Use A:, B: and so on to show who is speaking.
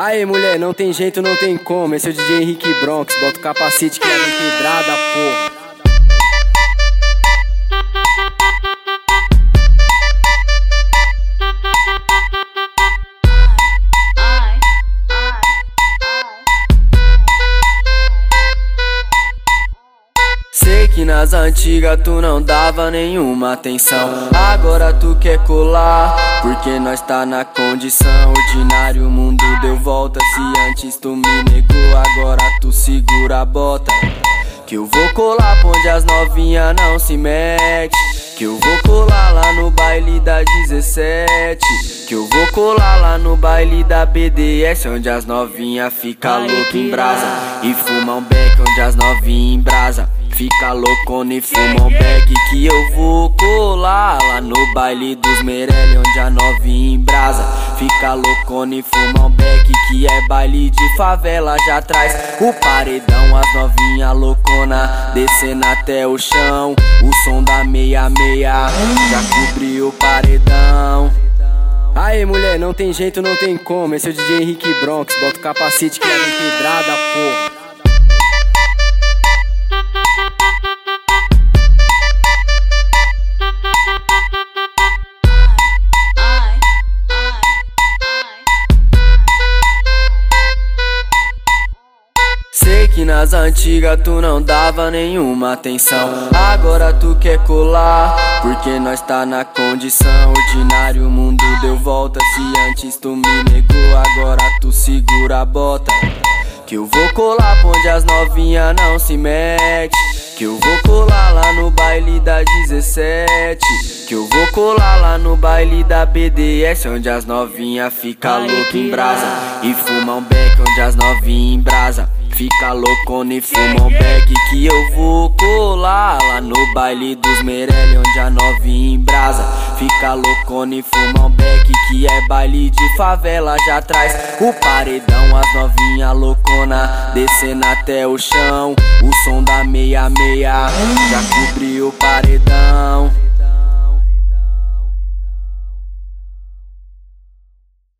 A: Aê mulher, não tem jeito, não tem como. Esse é o DJ Henrique Bronx. Bota o capacete que leva pedrada, porra. Que nas antigas tu não dava nenhuma atenção. Agora tu quer colar, porque nós tá na condição. Ordinário, o mundo deu volta. Se antes tu me negou, agora tu segura a bota. Que eu vou colar onde as novinha não se mete. Que eu vou colar lá no baile da 17. Que eu vou colar lá no baile da BDS. Onde as novinha fica louca em brasa. E fuma um beck onde as novinha em brasa. Fica loucona e fuma um beck que eu vou colar lá no baile dos Meirelli, onde a novinha em brasa. Fica loucona e fuma um beck que é baile de favela já traz o paredão, as novinha loucona descendo até o chão. O som da meia meia já cobriu o paredão. Aê mulher, não tem jeito, não tem como. Esse é o DJ Henrique Bronx. Bota o capacete que leva pedrada, porra. Sei que nas antigas tu não dava nenhuma atenção. Agora tu quer colar, porque nós tá na condição. Ordinário, o mundo deu volta. Se antes tu me negou, agora tu segura a bota. Que eu vou colar onde as novinha não se mete. Que eu vou colar lá no baile da 17. Que eu vou colar lá no baile da BDS. Onde as novinha fica louca em brasa. E fuma um beck onde as novinha em brasa. Fica loucona e fuma um beck que eu vou colar lá no baile dos Meirelli, onde a novinha em brasa. Fica loucona e fuma um beck que é baile de favela já traz o paredão, as novinha loucona descendo até o chão. O som da meia meia já cobriu o paredão.